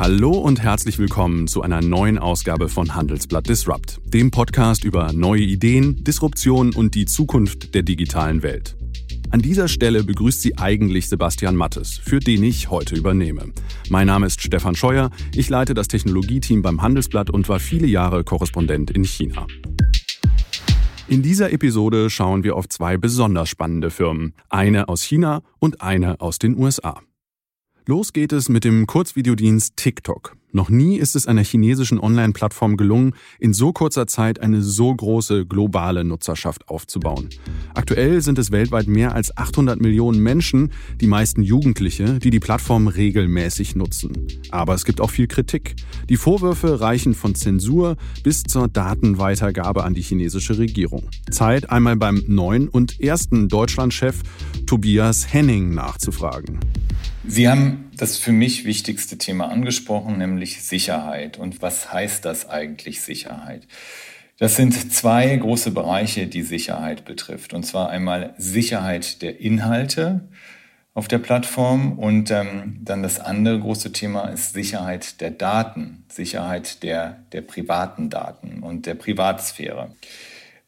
Hallo und herzlich willkommen zu einer neuen Ausgabe von Handelsblatt Disrupt, dem Podcast über neue Ideen, Disruption und die Zukunft der digitalen Welt. An dieser Stelle begrüßt sie eigentlich Sebastian Mattes, für den ich heute übernehme. Mein Name ist Stefan Scheuer, ich leite das Technologieteam beim Handelsblatt und war viele Jahre Korrespondent in China. In dieser Episode schauen wir auf zwei besonders spannende Firmen, eine aus China und eine aus den USA. Los geht es mit dem Kurzvideodienst TikTok. Noch nie ist es einer chinesischen Online-Plattform gelungen, in so kurzer Zeit eine so große globale Nutzerschaft aufzubauen. Aktuell sind es weltweit mehr als 800 Millionen Menschen, die meisten Jugendliche, die die Plattform regelmäßig nutzen. Aber es gibt auch viel Kritik. Die Vorwürfe reichen von Zensur bis zur Datenweitergabe an die chinesische Regierung. Zeit, einmal beim neuen und ersten Deutschlandchef Tobias Henning nachzufragen. Sie haben das für mich wichtigste Thema angesprochen, nämlich Sicherheit. Und was heißt das eigentlich Sicherheit? Das sind zwei große Bereiche, die Sicherheit betrifft. Und zwar einmal Sicherheit der Inhalte auf der Plattform und ähm, dann das andere große Thema ist Sicherheit der Daten, Sicherheit der, der privaten Daten und der Privatsphäre.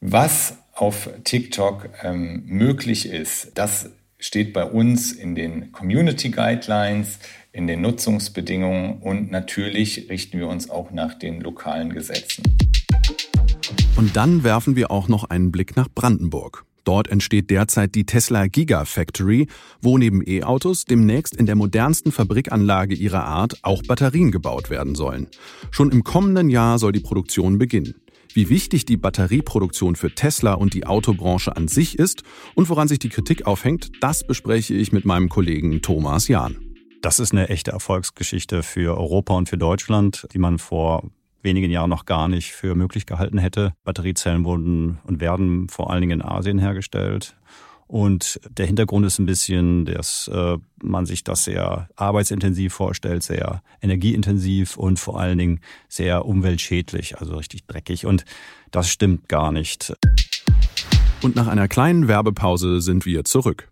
Was auf TikTok ähm, möglich ist, das steht bei uns in den Community Guidelines, in den Nutzungsbedingungen und natürlich richten wir uns auch nach den lokalen Gesetzen. Und dann werfen wir auch noch einen Blick nach Brandenburg. Dort entsteht derzeit die Tesla Gigafactory, wo neben E-Autos demnächst in der modernsten Fabrikanlage ihrer Art auch Batterien gebaut werden sollen. Schon im kommenden Jahr soll die Produktion beginnen wie wichtig die Batterieproduktion für Tesla und die Autobranche an sich ist und woran sich die Kritik aufhängt, das bespreche ich mit meinem Kollegen Thomas Jahn. Das ist eine echte Erfolgsgeschichte für Europa und für Deutschland, die man vor wenigen Jahren noch gar nicht für möglich gehalten hätte. Batteriezellen wurden und werden vor allen Dingen in Asien hergestellt. Und der Hintergrund ist ein bisschen, dass äh, man sich das sehr arbeitsintensiv vorstellt, sehr energieintensiv und vor allen Dingen sehr umweltschädlich, also richtig dreckig. Und das stimmt gar nicht. Und nach einer kleinen Werbepause sind wir zurück.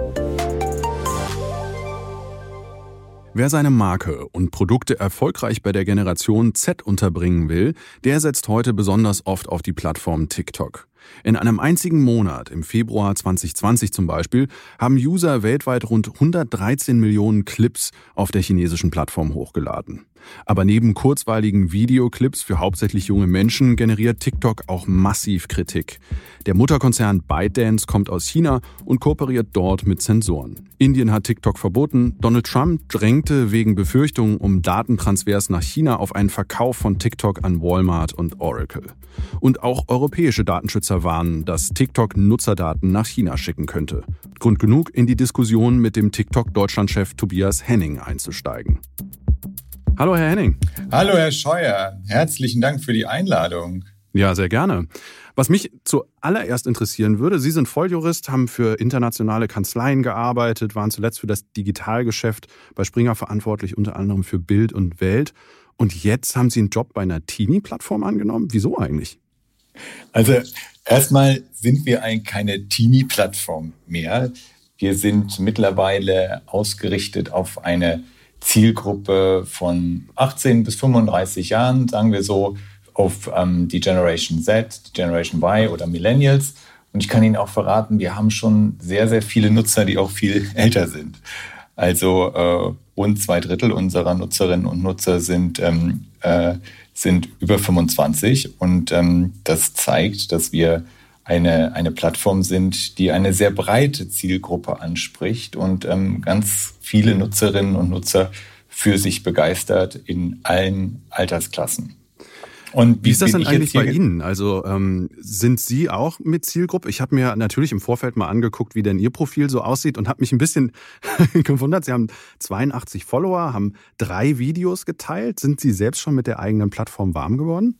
Wer seine Marke und Produkte erfolgreich bei der Generation Z unterbringen will, der setzt heute besonders oft auf die Plattform TikTok. In einem einzigen Monat, im Februar 2020 zum Beispiel, haben User weltweit rund 113 Millionen Clips auf der chinesischen Plattform hochgeladen. Aber neben kurzweiligen Videoclips für hauptsächlich junge Menschen generiert TikTok auch massiv Kritik. Der Mutterkonzern ByteDance kommt aus China und kooperiert dort mit Zensoren. Indien hat TikTok verboten. Donald Trump drängte wegen Befürchtungen um Datentransfers nach China auf einen Verkauf von TikTok an Walmart und Oracle. Und auch europäische Datenschützer warnen, dass TikTok Nutzerdaten nach China schicken könnte. Grund genug, in die Diskussion mit dem TikTok-Deutschlandchef Tobias Henning einzusteigen. Hallo, Herr Henning. Hallo, Herr Scheuer. Herzlichen Dank für die Einladung. Ja, sehr gerne. Was mich zuallererst interessieren würde, Sie sind Volljurist, haben für internationale Kanzleien gearbeitet, waren zuletzt für das Digitalgeschäft bei Springer verantwortlich, unter anderem für Bild und Welt. Und jetzt haben Sie einen Job bei einer Teenie-Plattform angenommen. Wieso eigentlich? Also erstmal sind wir ein, keine Teenie-Plattform mehr. Wir sind mittlerweile ausgerichtet auf eine Zielgruppe von 18 bis 35 Jahren, sagen wir so, auf ähm, die Generation Z, die Generation Y oder Millennials. Und ich kann Ihnen auch verraten, wir haben schon sehr, sehr viele Nutzer, die auch viel älter sind. Also äh, rund zwei Drittel unserer Nutzerinnen und Nutzer sind, ähm, äh, sind über 25. Und ähm, das zeigt, dass wir eine, eine Plattform sind, die eine sehr breite Zielgruppe anspricht und ähm, ganz viele Nutzerinnen und Nutzer für sich begeistert in allen Altersklassen. Und wie, wie ist das denn eigentlich bei Ihnen? Also ähm, sind Sie auch mit Zielgruppe? Ich habe mir natürlich im Vorfeld mal angeguckt, wie denn Ihr Profil so aussieht und habe mich ein bisschen gewundert. Sie haben 82 Follower, haben drei Videos geteilt. Sind Sie selbst schon mit der eigenen Plattform warm geworden?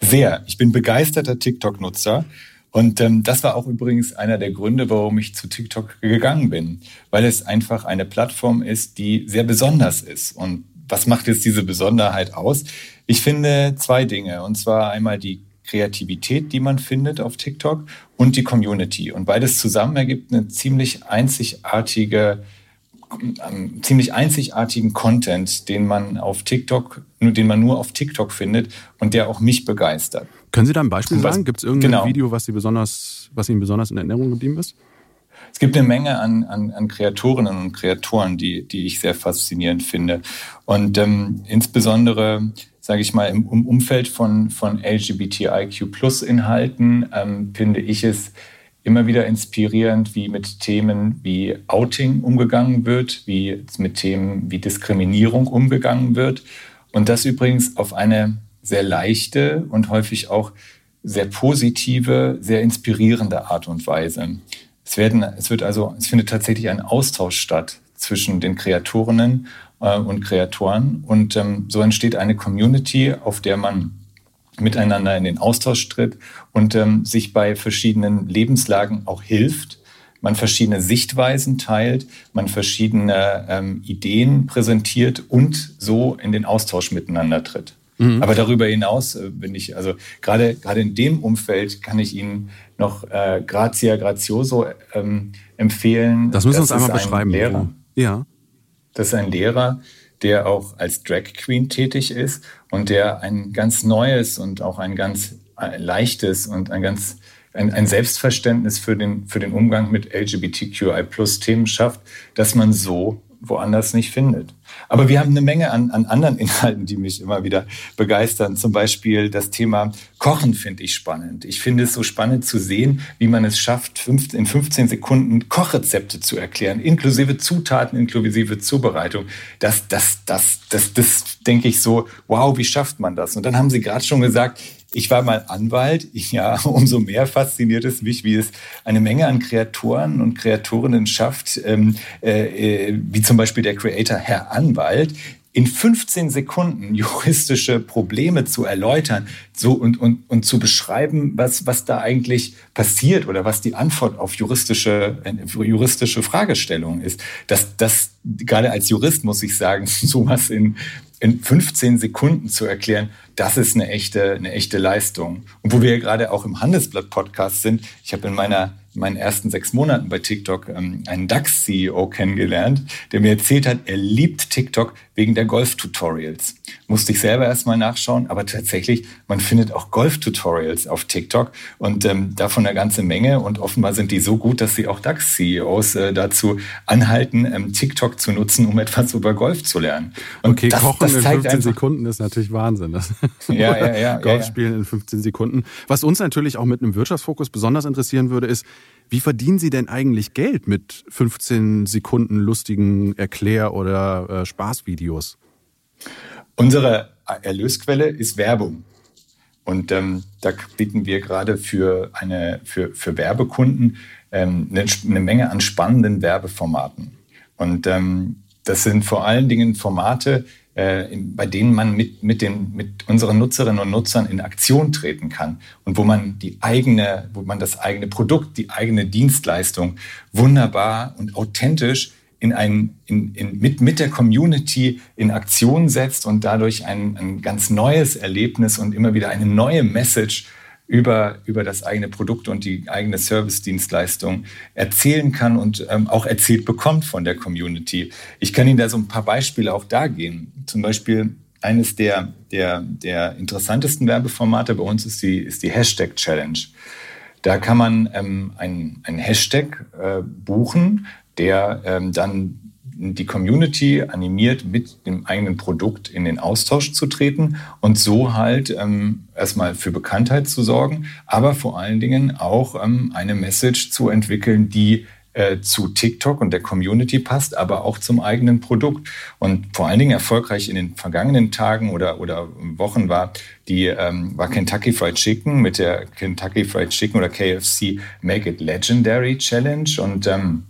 Sehr. Ich bin begeisterter TikTok-Nutzer. Und ähm, das war auch übrigens einer der Gründe, warum ich zu TikTok gegangen bin, weil es einfach eine Plattform ist, die sehr besonders ist. Und was macht jetzt diese Besonderheit aus? Ich finde zwei Dinge. Und zwar einmal die Kreativität, die man findet auf TikTok und die Community. Und beides zusammen ergibt eine ziemlich einzigartige, ziemlich einzigartigen Content, den man auf TikTok, nur den man nur auf TikTok findet und der auch mich begeistert. Können Sie da ein Beispiel was, sagen? Gibt es irgendein genau. Video, was, Sie besonders, was Ihnen besonders in Erinnerung geblieben ist? Es gibt eine Menge an, an, an Kreatorinnen und Kreatoren, die, die ich sehr faszinierend finde. Und ähm, insbesondere, sage ich mal, im, im Umfeld von, von LGBTIQ-Plus-Inhalten ähm, finde ich es immer wieder inspirierend, wie mit Themen wie Outing umgegangen wird, wie mit Themen wie Diskriminierung umgegangen wird. Und das übrigens auf eine sehr leichte und häufig auch sehr positive, sehr inspirierende Art und Weise. Es, werden, es wird also, es findet tatsächlich ein Austausch statt zwischen den Kreatorinnen äh, und Kreatoren. Und ähm, so entsteht eine Community, auf der man miteinander in den Austausch tritt und ähm, sich bei verschiedenen Lebenslagen auch hilft. Man verschiedene Sichtweisen teilt, man verschiedene ähm, Ideen präsentiert und so in den Austausch miteinander tritt. Mhm. Aber darüber hinaus äh, bin ich, also gerade gerade in dem Umfeld kann ich Ihnen noch äh, Grazia Grazioso ähm, empfehlen. Das müssen Sie uns einmal beschreiben. Lehrer. Ja. Das ist ein Lehrer, der auch als Drag Queen tätig ist und der ein ganz neues und auch ein ganz äh, leichtes und ein ganz ein, ein Selbstverständnis für den, für den Umgang mit LGBTQI-Plus-Themen schafft, dass man so woanders nicht findet. Aber wir haben eine Menge an, an anderen Inhalten, die mich immer wieder begeistern. Zum Beispiel das Thema Kochen finde ich spannend. Ich finde es so spannend zu sehen, wie man es schafft, in 15 Sekunden Kochrezepte zu erklären, inklusive Zutaten, inklusive Zubereitung. Das, das, das, das, das denke ich so, wow, wie schafft man das? Und dann haben Sie gerade schon gesagt, ich war mal Anwalt. Ja, umso mehr fasziniert es mich, wie es eine Menge an Kreatoren und Kreatorinnen schafft, ähm, äh, äh wie zum Beispiel der Creator Herr Anwalt, in 15 Sekunden juristische Probleme zu erläutern so und, und, und zu beschreiben, was, was da eigentlich passiert oder was die Antwort auf juristische, äh, juristische Fragestellungen ist. Das, das, gerade als Jurist muss ich sagen, sowas in, in 15 Sekunden zu erklären, das ist eine echte, eine echte Leistung. Und wo wir ja gerade auch im Handelsblatt-Podcast sind, ich habe in meiner in meinen ersten sechs Monaten bei TikTok ähm, einen DAX-CEO kennengelernt, der mir erzählt hat, er liebt TikTok wegen der Golf-Tutorials. Musste ich selber erstmal nachschauen, aber tatsächlich, man findet auch Golf-Tutorials auf TikTok und ähm, davon eine ganze Menge. Und offenbar sind die so gut, dass sie auch DAX-CEOs äh, dazu anhalten, ähm, TikTok zu nutzen, um etwas über Golf zu lernen. Und okay, das, Kochen das in 15 einfach, Sekunden ist natürlich Wahnsinn. Das ja, ja, ja, Golf spielen in 15 Sekunden. Was uns natürlich auch mit einem Wirtschaftsfokus besonders interessieren würde, ist, wie verdienen Sie denn eigentlich Geld mit 15 Sekunden lustigen Erklär- oder äh, Spaßvideos? Unsere Erlösquelle ist Werbung. Und ähm, da bieten wir gerade für, eine, für, für Werbekunden ähm, eine, eine, Menge an spannenden Werbeformaten. Und ähm, das sind vor allen Dingen Formate, bei denen man mit, mit, den, mit unseren Nutzerinnen und Nutzern in Aktion treten kann und wo man die eigene, wo man das eigene Produkt, die eigene Dienstleistung wunderbar und authentisch in ein, in, in, mit, mit der Community in Aktion setzt und dadurch ein, ein ganz neues Erlebnis und immer wieder eine neue Message über, über das eigene Produkt und die eigene Service-Dienstleistung erzählen kann und ähm, auch erzählt bekommt von der Community. Ich kann Ihnen da so ein paar Beispiele auch da geben. Zum Beispiel eines der, der, der interessantesten Werbeformate bei uns ist die, ist die Hashtag Challenge. Da kann man ähm, einen Hashtag äh, buchen, der ähm, dann die Community animiert, mit dem eigenen Produkt in den Austausch zu treten und so halt ähm, erstmal für Bekanntheit zu sorgen, aber vor allen Dingen auch ähm, eine Message zu entwickeln, die äh, zu TikTok und der Community passt, aber auch zum eigenen Produkt. Und vor allen Dingen erfolgreich in den vergangenen Tagen oder, oder Wochen war die ähm, war Kentucky Fried Chicken mit der Kentucky Fried Chicken oder KFC Make It Legendary Challenge und ähm,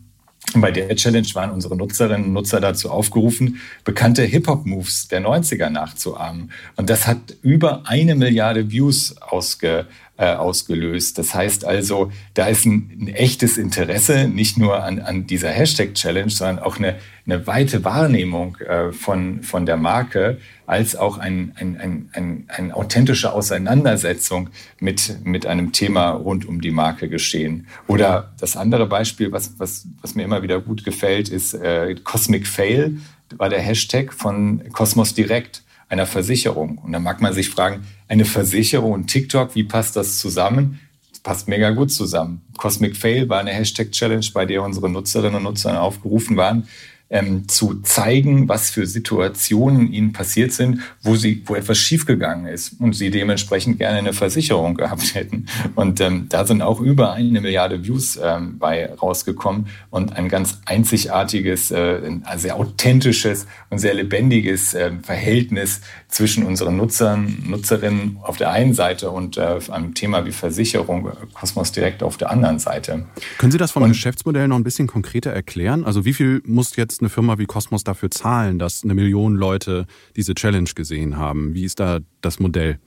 bei der Challenge waren unsere Nutzerinnen und Nutzer dazu aufgerufen, bekannte Hip-Hop-Moves der 90er nachzuahmen. Und das hat über eine Milliarde Views ausge, äh, ausgelöst. Das heißt also, da ist ein, ein echtes Interesse, nicht nur an, an dieser Hashtag-Challenge, sondern auch eine, eine weite Wahrnehmung äh, von, von der Marke, als auch ein, ein, ein, ein, eine authentische Auseinandersetzung mit, mit einem Thema rund um die Marke geschehen. Oder das andere Beispiel, was, was, was mir immer wieder gut gefällt, ist äh, Cosmic Fail, war der Hashtag von Cosmos Direct einer Versicherung. Und da mag man sich fragen, eine Versicherung und TikTok, wie passt das zusammen? Passt mega gut zusammen. Cosmic Fail war eine Hashtag-Challenge, bei der unsere Nutzerinnen und Nutzer aufgerufen waren, ähm, zu zeigen, was für Situationen ihnen passiert sind, wo sie, wo etwas schiefgegangen ist und sie dementsprechend gerne eine Versicherung gehabt hätten. Und ähm, da sind auch über eine Milliarde Views ähm, bei rausgekommen und ein ganz einzigartiges, äh, ein sehr authentisches und sehr lebendiges äh, Verhältnis zwischen unseren Nutzern, Nutzerinnen auf der einen Seite und äh, einem Thema wie Versicherung, Kosmos Direkt auf der anderen Seite. Können Sie das vom und, Geschäftsmodell noch ein bisschen konkreter erklären? Also wie viel muss jetzt jetzt eine Firma wie Cosmos dafür zahlen, dass eine Million Leute diese Challenge gesehen haben? Wie ist da das Modell?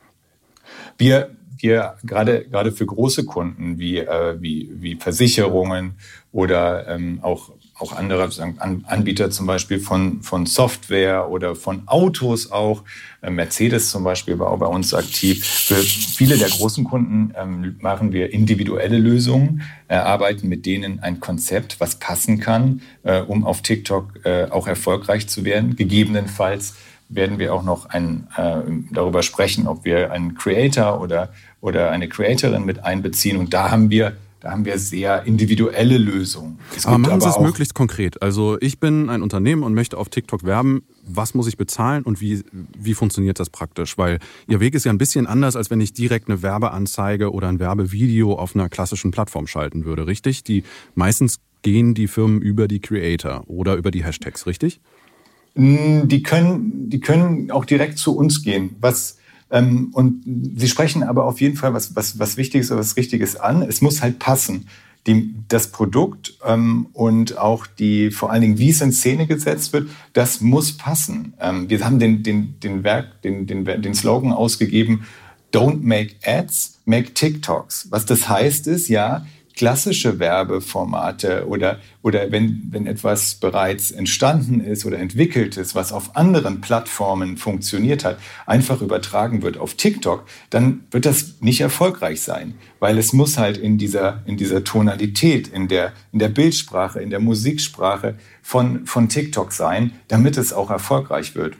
Wir, wir gerade, gerade für große Kunden wie, äh, wie, wie Versicherungen oder ähm, auch auch andere Anbieter zum Beispiel von, von Software oder von Autos auch. Äh, Mercedes zum Beispiel war auch bei uns aktiv. Für viele der großen Kunden ähm, machen wir individuelle Lösungen, erarbeiten mit denen ein Konzept, was passen kann, äh, um auf TikTok äh, auch erfolgreich zu werden. Gegebenenfalls werden wir auch noch ein, äh, darüber sprechen, ob wir einen Creator oder, oder eine Creatorin mit einbeziehen. Und da haben wir da haben wir sehr individuelle Lösungen. aber machen Sie es möglichst konkret. Also ich bin ein Unternehmen und möchte auf TikTok werben. Was muss ich bezahlen und wie, wie funktioniert das praktisch? Weil Ihr Weg ist ja ein bisschen anders, als wenn ich direkt eine Werbeanzeige oder ein Werbevideo auf einer klassischen Plattform schalten würde, richtig? Die meistens gehen die Firmen über die Creator oder über die Hashtags, richtig? Die können, die können auch direkt zu uns gehen. Was ähm, und Sie sprechen aber auf jeden Fall was, was, was Wichtiges oder was Richtiges an. Es muss halt passen. Die, das Produkt ähm, und auch die, vor allen Dingen, wie es in Szene gesetzt wird, das muss passen. Ähm, wir haben den, den, den, Werk, den, den, den Slogan ausgegeben, Don't make ads, make TikToks. Was das heißt ist, ja, klassische Werbeformate oder, oder wenn, wenn etwas bereits entstanden ist oder entwickelt ist, was auf anderen Plattformen funktioniert hat, einfach übertragen wird auf TikTok, dann wird das nicht erfolgreich sein, weil es muss halt in dieser, in dieser Tonalität, in der, in der Bildsprache, in der Musiksprache von, von TikTok sein, damit es auch erfolgreich wird.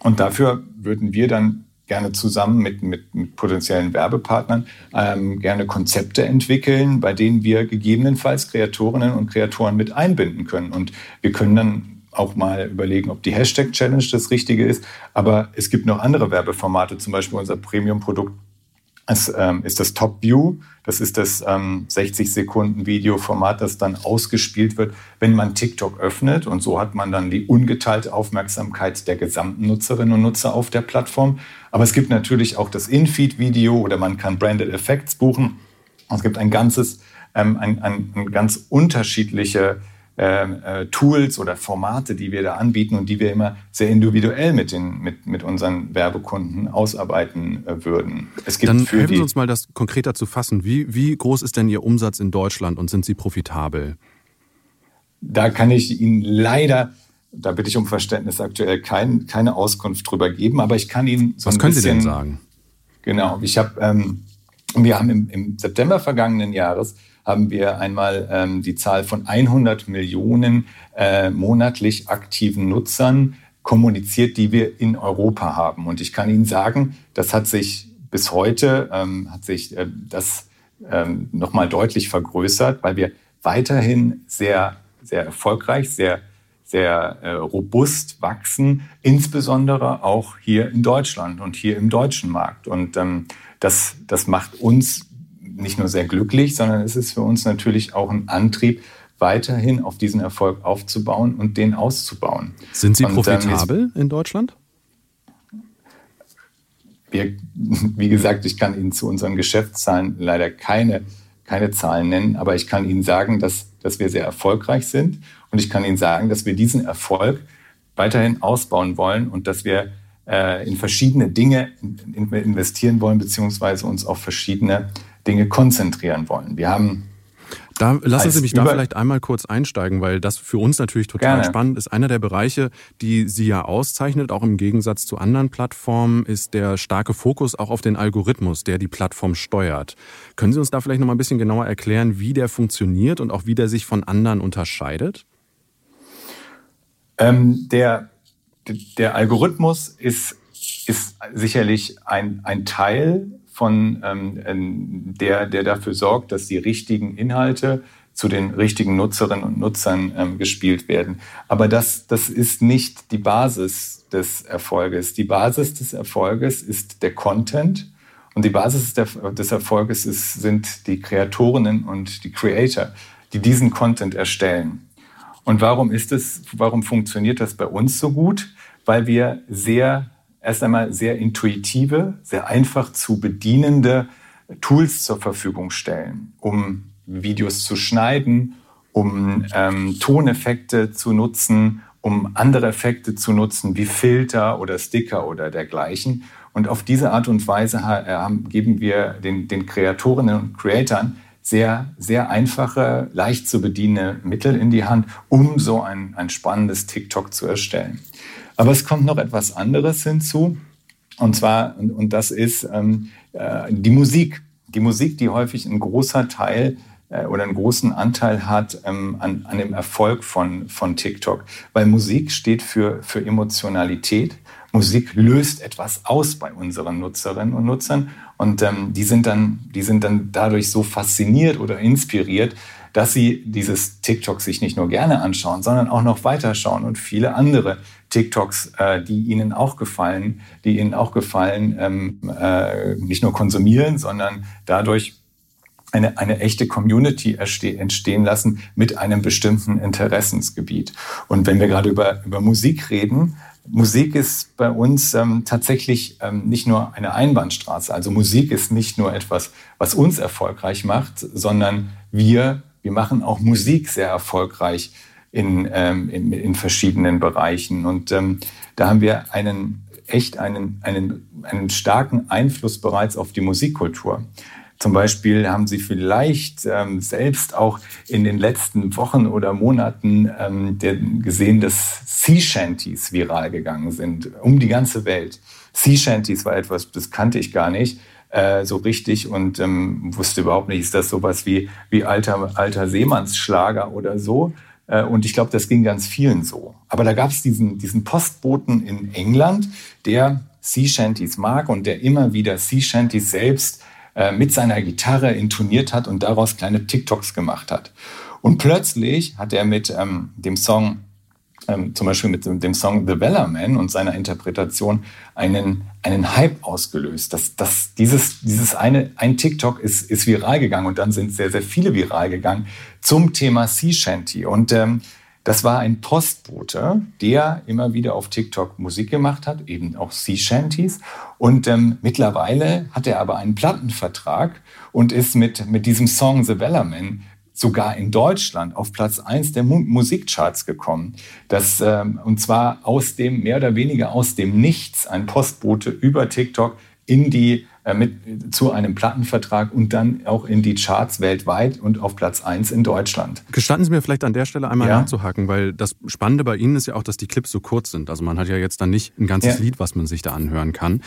Und dafür würden wir dann gerne zusammen mit, mit, mit potenziellen Werbepartnern ähm, gerne Konzepte entwickeln, bei denen wir gegebenenfalls Kreatorinnen und Kreatoren mit einbinden können. Und wir können dann auch mal überlegen, ob die Hashtag-Challenge das Richtige ist. Aber es gibt noch andere Werbeformate, zum Beispiel unser Premium-Produkt es ähm, ist das Top View. Das ist das ähm, 60 Sekunden Videoformat, das dann ausgespielt wird, wenn man TikTok öffnet. Und so hat man dann die ungeteilte Aufmerksamkeit der gesamten Nutzerinnen und Nutzer auf der Plattform. Aber es gibt natürlich auch das In-Feed-Video oder man kann Branded Effects buchen. Es gibt ein ganzes, ähm, ein, ein, ein ganz unterschiedliche äh, Tools oder Formate, die wir da anbieten und die wir immer sehr individuell mit, den, mit, mit unseren Werbekunden ausarbeiten äh, würden. Es gibt Dann für helfen Sie uns mal, das konkreter zu fassen. Wie, wie groß ist denn Ihr Umsatz in Deutschland und sind Sie profitabel? Da kann ich Ihnen leider da bitte ich um Verständnis aktuell kein, keine Auskunft drüber geben, aber ich kann Ihnen so Was können bisschen, Sie denn sagen? Genau, ich habe, ähm, wir haben im, im September vergangenen Jahres haben wir einmal ähm, die Zahl von 100 Millionen äh, monatlich aktiven Nutzern kommuniziert, die wir in Europa haben. Und ich kann Ihnen sagen, das hat sich bis heute, ähm, hat sich äh, das ähm, nochmal deutlich vergrößert, weil wir weiterhin sehr, sehr erfolgreich, sehr sehr äh, robust wachsen, insbesondere auch hier in Deutschland und hier im deutschen Markt. Und ähm, das, das macht uns nicht nur sehr glücklich, sondern es ist für uns natürlich auch ein Antrieb, weiterhin auf diesen Erfolg aufzubauen und den auszubauen. Sind Sie profitabel in Deutschland? Wir, wie gesagt, ich kann Ihnen zu unseren Geschäftszahlen leider keine, keine Zahlen nennen, aber ich kann Ihnen sagen, dass, dass wir sehr erfolgreich sind und ich kann Ihnen sagen, dass wir diesen Erfolg weiterhin ausbauen wollen und dass wir äh, in verschiedene Dinge investieren wollen, beziehungsweise uns auf verschiedene Dinge konzentrieren wollen. Wir haben da lassen Sie mich da vielleicht einmal kurz einsteigen, weil das für uns natürlich total Gerne. spannend ist. Einer der Bereiche, die Sie ja auszeichnet, auch im Gegensatz zu anderen Plattformen, ist der starke Fokus auch auf den Algorithmus, der die Plattform steuert. Können Sie uns da vielleicht noch mal ein bisschen genauer erklären, wie der funktioniert und auch wie der sich von anderen unterscheidet? Ähm, der, der Algorithmus ist, ist sicherlich ein, ein Teil von ähm, der, der dafür sorgt, dass die richtigen Inhalte zu den richtigen Nutzerinnen und Nutzern ähm, gespielt werden. Aber das, das ist nicht die Basis des Erfolges. Die Basis des Erfolges ist der Content und die Basis des Erfolges ist, sind die Kreatorinnen und die Creator, die diesen Content erstellen. Und warum ist es, warum funktioniert das bei uns so gut? Weil wir sehr erst einmal sehr intuitive, sehr einfach zu bedienende Tools zur Verfügung stellen, um Videos zu schneiden, um ähm, Toneffekte zu nutzen, um andere Effekte zu nutzen wie Filter oder Sticker oder dergleichen. Und auf diese Art und Weise äh, geben wir den, den Kreatorinnen und Creatoren sehr, sehr einfache, leicht zu bedienende Mittel in die Hand, um so ein, ein spannendes TikTok zu erstellen. Aber es kommt noch etwas anderes hinzu. Und zwar, und, und das ist ähm, äh, die Musik. Die Musik, die häufig ein großer Teil äh, oder einen großen Anteil hat ähm, an, an dem Erfolg von, von TikTok. Weil Musik steht für, für Emotionalität. Musik löst etwas aus bei unseren Nutzerinnen und Nutzern. Und ähm, die, sind dann, die sind dann dadurch so fasziniert oder inspiriert, dass sie dieses TikTok sich nicht nur gerne anschauen, sondern auch noch weiterschauen und viele andere TikToks, äh, die ihnen auch gefallen, die ihnen auch gefallen, ähm, äh, nicht nur konsumieren, sondern dadurch eine, eine echte Community entstehen lassen mit einem bestimmten Interessensgebiet. Und wenn wir gerade über, über Musik reden, Musik ist bei uns ähm, tatsächlich ähm, nicht nur eine Einbahnstraße. Also Musik ist nicht nur etwas, was uns erfolgreich macht, sondern wir, wir machen auch Musik sehr erfolgreich in, ähm, in, in verschiedenen Bereichen. Und ähm, da haben wir einen echt einen, einen, einen starken Einfluss bereits auf die Musikkultur. Zum Beispiel haben Sie vielleicht ähm, selbst auch in den letzten Wochen oder Monaten ähm, gesehen, dass Sea Shanties viral gegangen sind, um die ganze Welt. Sea Shanties war etwas, das kannte ich gar nicht äh, so richtig und ähm, wusste überhaupt nicht, ist das sowas wie, wie alter, alter Seemannsschlager oder so. Äh, und ich glaube, das ging ganz vielen so. Aber da gab es diesen, diesen Postboten in England, der Sea Shanties mag und der immer wieder Sea Shanties selbst äh, mit seiner Gitarre intoniert hat und daraus kleine TikToks gemacht hat. Und plötzlich hat er mit ähm, dem Song ähm, zum Beispiel mit dem Song The Bellerman und seiner Interpretation einen, einen Hype ausgelöst. Das, das, dieses, dieses eine, ein TikTok ist, ist viral gegangen und dann sind sehr, sehr viele viral gegangen zum Thema Sea Shanty. Und ähm, das war ein Postbote, der immer wieder auf TikTok Musik gemacht hat, eben auch Sea Shanties. Und ähm, mittlerweile hat er aber einen Plattenvertrag und ist mit, mit diesem Song The Bellerman sogar in Deutschland auf Platz 1 der Musikcharts gekommen. Das, ähm, und zwar aus dem, mehr oder weniger aus dem Nichts, ein Postbote über TikTok in die äh, mit, zu einem Plattenvertrag und dann auch in die Charts weltweit und auf Platz 1 in Deutschland. Gestatten Sie mir vielleicht an der Stelle einmal ja. nachzuhaken, weil das Spannende bei Ihnen ist ja auch, dass die Clips so kurz sind. Also man hat ja jetzt dann nicht ein ganzes ja. Lied, was man sich da anhören kann.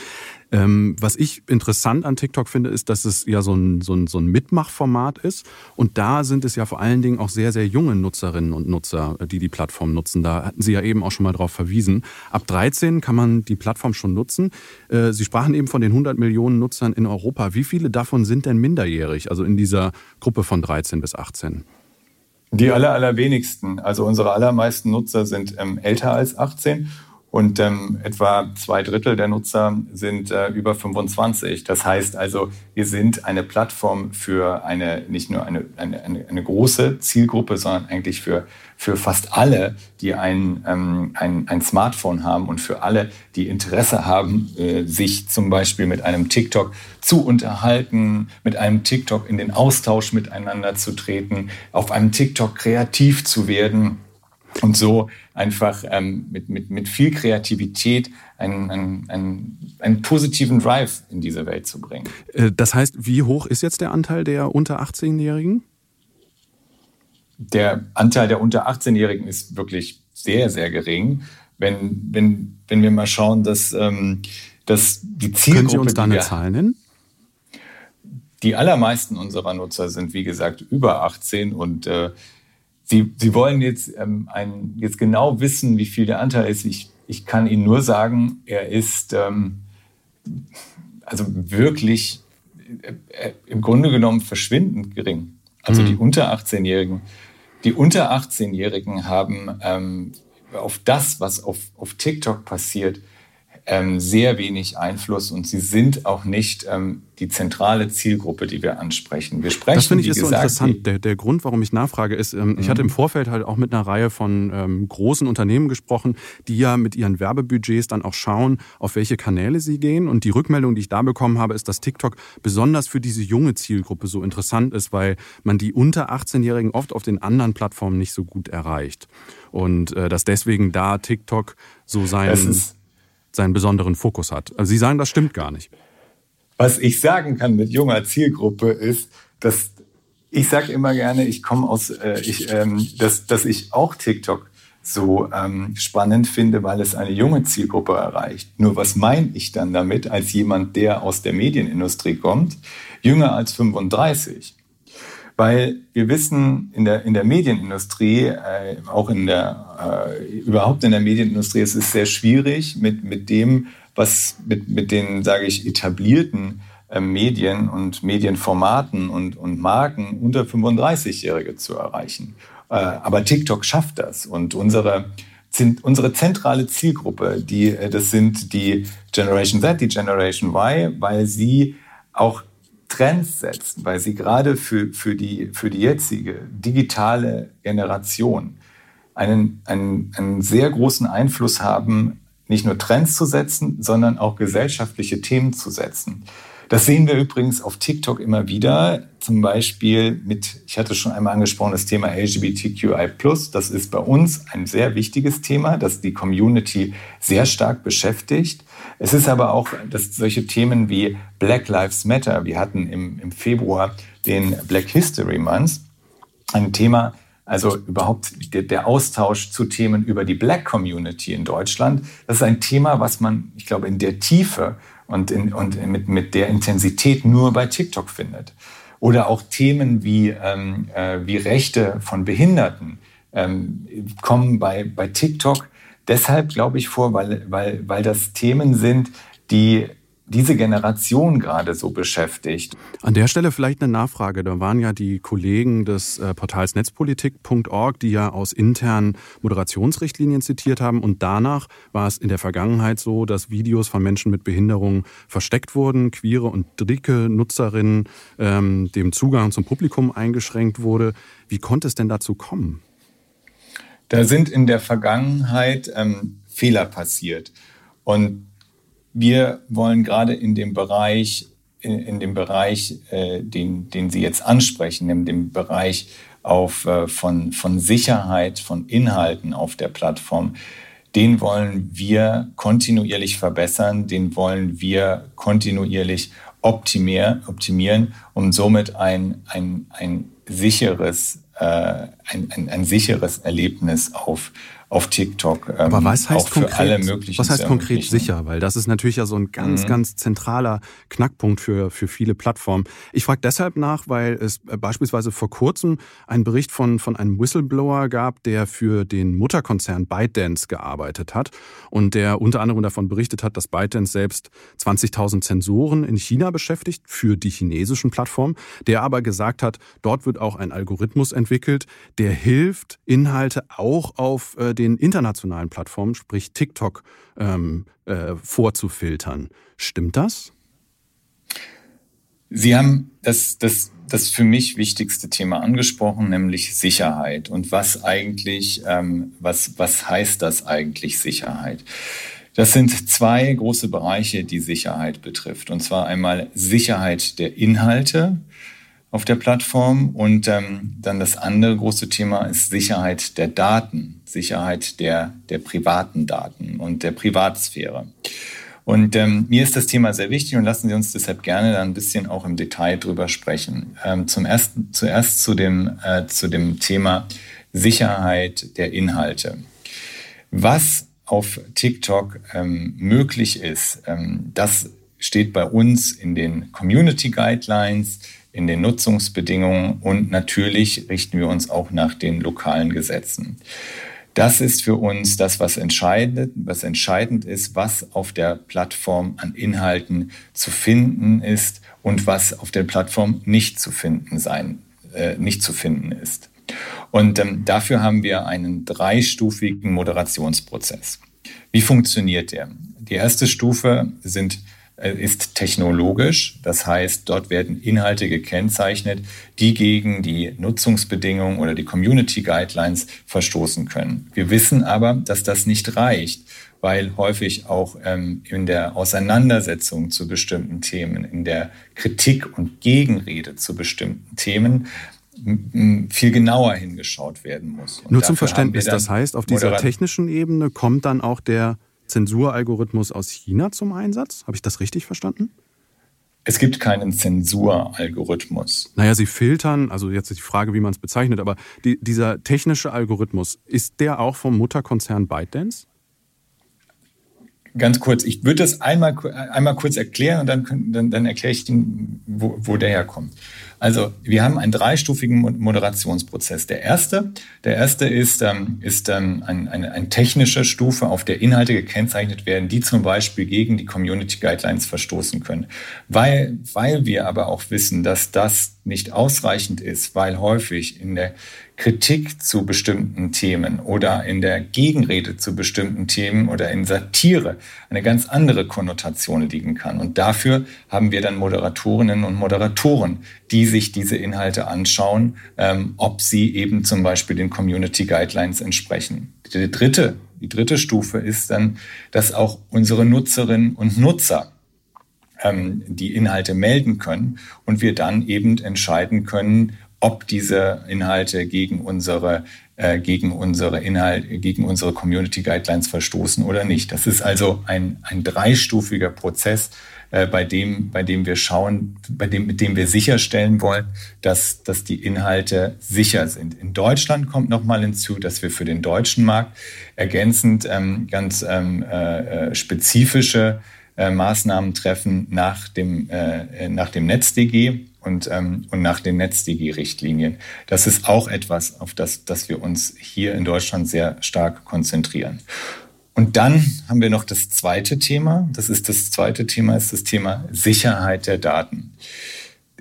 Ähm, was ich interessant an TikTok finde, ist, dass es ja so ein, so, ein, so ein Mitmachformat ist. Und da sind es ja vor allen Dingen auch sehr, sehr junge Nutzerinnen und Nutzer, die die Plattform nutzen. Da hatten Sie ja eben auch schon mal darauf verwiesen. Ab 13 kann man die Plattform schon nutzen. Äh, Sie sprachen eben von den 100 Millionen Nutzern in Europa. Wie viele davon sind denn minderjährig, also in dieser Gruppe von 13 bis 18? Die aller, allerwenigsten. Also unsere allermeisten Nutzer sind ähm, älter als 18 und ähm, etwa zwei Drittel der Nutzer sind äh, über 25. Das heißt also, wir sind eine Plattform für eine nicht nur eine, eine, eine, große Zielgruppe, sondern eigentlich für, für fast alle, die ein, ähm, ein, ein Smartphone haben und für alle, die Interesse haben, äh, sich zum Beispiel mit einem TikTok zu unterhalten, mit einem TikTok in den Austausch miteinander zu treten, auf einem TikTok kreativ zu werden und so einfach ähm, mit, mit, mit viel Kreativität einen, einen, einen, einen positiven Drive in diese Welt zu bringen. Äh, das heißt, wie hoch ist jetzt der Anteil der unter 18-Jährigen? Der Anteil der unter 18-Jährigen ist wirklich sehr, sehr gering. Wenn, wenn, wenn wir mal schauen, dass, ähm, dass die Zielgruppe. Können Sie uns da eine Zahl nennen? Die allermeisten unserer Nutzer sind, wie gesagt, über 18 und äh, Sie, Sie wollen jetzt, ähm, ein, jetzt genau wissen, wie viel der Anteil ist. Ich, ich kann Ihnen nur sagen, er ist ähm, also wirklich äh, äh im Grunde genommen verschwindend gering. Also mhm. die unter 18-Jährigen, die unter 18-Jährigen haben ähm, auf das, was auf, auf TikTok passiert, ähm, sehr wenig Einfluss und sie sind auch nicht ähm, die zentrale Zielgruppe, die wir ansprechen. Wir sprechen, das finde ich ist gesagt, so interessant. Der, der Grund, warum ich nachfrage, ist, ähm, mhm. ich hatte im Vorfeld halt auch mit einer Reihe von ähm, großen Unternehmen gesprochen, die ja mit ihren Werbebudgets dann auch schauen, auf welche Kanäle sie gehen. Und die Rückmeldung, die ich da bekommen habe, ist, dass TikTok besonders für diese junge Zielgruppe so interessant ist, weil man die unter 18-Jährigen oft auf den anderen Plattformen nicht so gut erreicht. Und äh, dass deswegen da TikTok so sein seinen besonderen Fokus hat. Also Sie sagen, das stimmt gar nicht. Was ich sagen kann mit junger Zielgruppe ist, dass ich sage immer gerne, ich komme aus, äh, ich, ähm, dass, dass ich auch TikTok so ähm, spannend finde, weil es eine junge Zielgruppe erreicht. Nur was meine ich dann damit als jemand, der aus der Medienindustrie kommt, jünger als 35? Weil wir wissen, in der, in der Medienindustrie, äh, auch in der, äh, überhaupt in der Medienindustrie, es ist sehr schwierig mit, mit dem, was mit, mit den, sage ich, etablierten äh, Medien und Medienformaten und, und Marken unter 35-Jährige zu erreichen. Äh, aber TikTok schafft das und unsere, unsere zentrale Zielgruppe, die, äh, das sind die Generation Z, die Generation Y, weil sie auch Trends setzen, weil sie gerade für, für, die, für die jetzige digitale Generation einen, einen, einen sehr großen Einfluss haben, nicht nur Trends zu setzen, sondern auch gesellschaftliche Themen zu setzen. Das sehen wir übrigens auf TikTok immer wieder, zum Beispiel mit, ich hatte schon einmal angesprochen, das Thema LGBTQI+. Das ist bei uns ein sehr wichtiges Thema, das die Community sehr stark beschäftigt. Es ist aber auch, dass solche Themen wie Black Lives Matter, wir hatten im, im Februar den Black History Month, ein Thema, also überhaupt der, der, Austausch zu Themen über die Black Community in Deutschland, das ist ein Thema, was man, ich glaube, in der Tiefe und, in, und mit, mit der Intensität nur bei TikTok findet. Oder auch Themen wie, ähm, äh, wie Rechte von Behinderten ähm, kommen bei, bei TikTok deshalb, glaube ich, vor, weil, weil, weil das Themen sind, die diese Generation gerade so beschäftigt. An der Stelle vielleicht eine Nachfrage. Da waren ja die Kollegen des äh, Portals netzpolitik.org, die ja aus internen Moderationsrichtlinien zitiert haben. Und danach war es in der Vergangenheit so, dass Videos von Menschen mit Behinderungen versteckt wurden, queere und dicke Nutzerinnen ähm, dem Zugang zum Publikum eingeschränkt wurde. Wie konnte es denn dazu kommen? Da sind in der Vergangenheit ähm, Fehler passiert. Und wir wollen gerade in dem Bereich, in, in dem Bereich, äh, den, den Sie jetzt ansprechen, in dem Bereich auf, äh, von, von Sicherheit, von Inhalten auf der Plattform, den wollen wir kontinuierlich verbessern, den wollen wir kontinuierlich optimier, optimieren, um somit ein, ein, ein sicheres, ein, ein, ein sicheres Erlebnis auf, auf TikTok. Ähm, Aber was heißt konkret, alle möglichen was heißt konkret sicher? Weil das ist natürlich ja so ein ganz, mhm. ganz zentraler Knackpunkt für, für viele Plattformen. Ich frage deshalb nach, weil es äh, beispielsweise vor kurzem einen Bericht von, von einem Whistleblower gab, der für den Mutterkonzern ByteDance gearbeitet hat und der unter anderem davon berichtet hat, dass ByteDance selbst 20.000 Sensoren in China beschäftigt für die chinesischen Plattformen, der aber gesagt hat, dort wird auch ein Algorithmus entwickelt, der hilft, Inhalte auch auf äh, den internationalen Plattformen, sprich TikTok, ähm, äh, vorzufiltern. Stimmt das? Sie haben das, das, das für mich wichtigste Thema angesprochen, nämlich Sicherheit. Und was eigentlich, ähm, was, was heißt das eigentlich Sicherheit? Das sind zwei große Bereiche, die Sicherheit betrifft. Und zwar einmal Sicherheit der Inhalte auf der Plattform und ähm, dann das andere große Thema ist Sicherheit der Daten, Sicherheit der, der privaten Daten und der Privatsphäre. Und ähm, mir ist das Thema sehr wichtig und lassen Sie uns deshalb gerne dann ein bisschen auch im Detail drüber sprechen. Ähm, zum ersten, zuerst zu dem, äh, zu dem Thema Sicherheit der Inhalte. Was auf TikTok ähm, möglich ist, ähm, das steht bei uns in den Community Guidelines, in den Nutzungsbedingungen und natürlich richten wir uns auch nach den lokalen Gesetzen. Das ist für uns das, was entscheidend, was entscheidend ist, was auf der Plattform an Inhalten zu finden ist und was auf der Plattform nicht zu finden sein, äh, nicht zu finden ist. Und ähm, dafür haben wir einen dreistufigen Moderationsprozess. Wie funktioniert der? Die erste Stufe sind ist technologisch. Das heißt, dort werden Inhalte gekennzeichnet, die gegen die Nutzungsbedingungen oder die Community Guidelines verstoßen können. Wir wissen aber, dass das nicht reicht, weil häufig auch ähm, in der Auseinandersetzung zu bestimmten Themen, in der Kritik und Gegenrede zu bestimmten Themen viel genauer hingeschaut werden muss. Und Nur zum Verständnis, das heißt, auf dieser technischen Ebene kommt dann auch der Zensuralgorithmus aus China zum Einsatz? Habe ich das richtig verstanden? Es gibt keinen Zensuralgorithmus. Naja, Sie filtern, also jetzt ist die Frage, wie man es bezeichnet, aber die, dieser technische Algorithmus, ist der auch vom Mutterkonzern ByteDance? Ganz kurz, ich würde das einmal, einmal kurz erklären und dann, dann, dann erkläre ich Ihnen, wo, wo der herkommt. Also wir haben einen dreistufigen Moderationsprozess. Der erste, der erste ist, ähm, ist ähm, ein, eine, eine technische Stufe, auf der Inhalte gekennzeichnet werden, die zum Beispiel gegen die Community Guidelines verstoßen können. Weil, weil wir aber auch wissen, dass das nicht ausreichend ist, weil häufig in der Kritik zu bestimmten Themen oder in der Gegenrede zu bestimmten Themen oder in Satire eine ganz andere Konnotation liegen kann. Und dafür haben wir dann Moderatorinnen und Moderatoren, die sich diese Inhalte anschauen, ähm, ob sie eben zum Beispiel den Community Guidelines entsprechen. Die dritte, die dritte Stufe ist dann, dass auch unsere Nutzerinnen und Nutzer ähm, die Inhalte melden können und wir dann eben entscheiden können, ob diese Inhalte gegen unsere äh, gegen unsere Inhalte, gegen unsere Community Guidelines verstoßen oder nicht. Das ist also ein, ein dreistufiger Prozess, äh, bei dem, bei dem wir schauen, bei dem, mit dem wir sicherstellen wollen, dass, dass die Inhalte sicher sind. In Deutschland kommt nochmal hinzu, dass wir für den deutschen Markt ergänzend ähm, ganz ähm, äh, äh spezifische äh, Maßnahmen treffen nach dem, äh, nach dem NetzDG und, ähm, und nach den NetzDG-Richtlinien. Das ist auch etwas, auf das, das wir uns hier in Deutschland sehr stark konzentrieren. Und dann haben wir noch das zweite Thema. Das ist das zweite Thema, ist das Thema Sicherheit der Daten.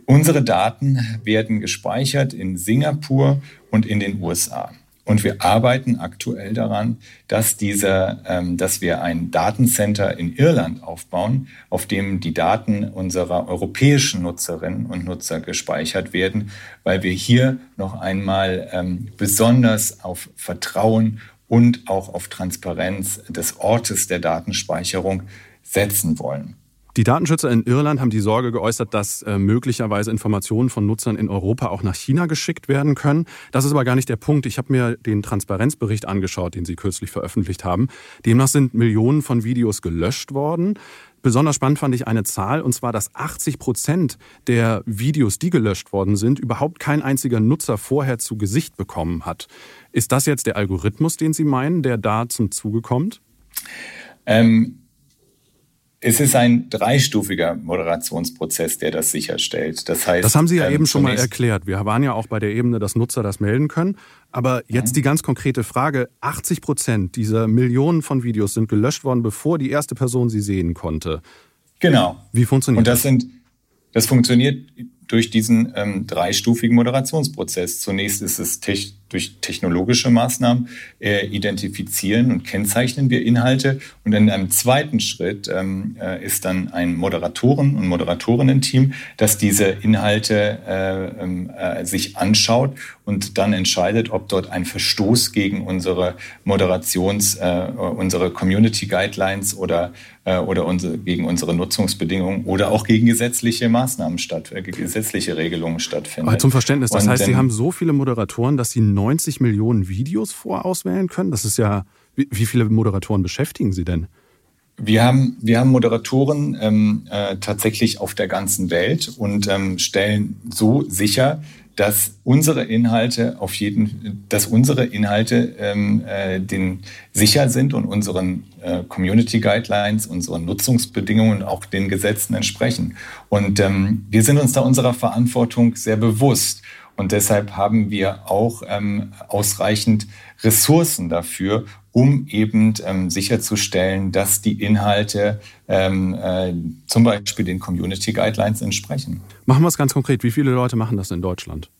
Unsere Daten werden gespeichert in Singapur und in den USA. Und wir arbeiten aktuell daran, dass, diese, ähm, dass wir ein Datencenter in Irland aufbauen, auf dem die Daten unserer europäischen Nutzerinnen und Nutzer gespeichert werden, weil wir hier noch einmal ähm, besonders auf Vertrauen und auch auf Transparenz des Ortes der Datenspeicherung setzen wollen. Die Datenschützer in Irland haben die Sorge geäußert, dass äh, möglicherweise Informationen von Nutzern in Europa auch nach China geschickt werden können. Das ist aber gar nicht der Punkt. Ich habe mir den Transparenzbericht angeschaut, den Sie kürzlich veröffentlicht haben. Demnach sind Millionen von Videos gelöscht worden. Besonders spannend fand ich eine Zahl, und zwar, dass 80 Prozent der Videos, die gelöscht worden sind, überhaupt kein einziger Nutzer vorher zu Gesicht bekommen hat. Ist das jetzt der Algorithmus, den Sie meinen, der da zum Zuge kommt? Ähm, es ist ein dreistufiger Moderationsprozess, der das sicherstellt. Das heißt, das haben Sie ja ähm, eben schon mal erklärt. Wir waren ja auch bei der Ebene, dass Nutzer das melden können. Aber jetzt mhm. die ganz konkrete Frage: 80 Prozent dieser Millionen von Videos sind gelöscht worden, bevor die erste Person sie sehen konnte. Genau. Wie funktioniert Und das? Sind, das funktioniert durch diesen ähm, dreistufigen Moderationsprozess. Zunächst ist es durch technologische Maßnahmen äh, identifizieren und kennzeichnen wir Inhalte. Und in einem zweiten Schritt ähm, äh, ist dann ein Moderatoren- und Moderatorinnen-Team, das diese Inhalte äh, ähm, äh, sich anschaut und dann entscheidet, ob dort ein Verstoß gegen unsere Moderations-, äh, unsere Community Guidelines oder äh, oder unsere, gegen unsere Nutzungsbedingungen oder auch gegen gesetzliche Maßnahmen statt, gesetzliche Regelungen stattfinden. Aber zum Verständnis, das Und heißt, Sie haben so viele Moderatoren, dass Sie 90 Millionen Videos vorauswählen können? Das ist ja, wie, wie viele Moderatoren beschäftigen Sie denn? Wir haben, wir haben Moderatoren ähm, äh, tatsächlich auf der ganzen Welt und ähm, stellen so sicher, dass unsere Inhalte auf jeden, dass unsere Inhalte ähm, äh, den sicher sind und unseren äh, Community Guidelines, unseren Nutzungsbedingungen, auch den Gesetzen entsprechen. Und ähm, wir sind uns da unserer Verantwortung sehr bewusst. Und deshalb haben wir auch ähm, ausreichend Ressourcen dafür, um eben ähm, sicherzustellen, dass die Inhalte ähm, äh, zum Beispiel den Community Guidelines entsprechen. Machen wir es ganz konkret. Wie viele Leute machen das in Deutschland?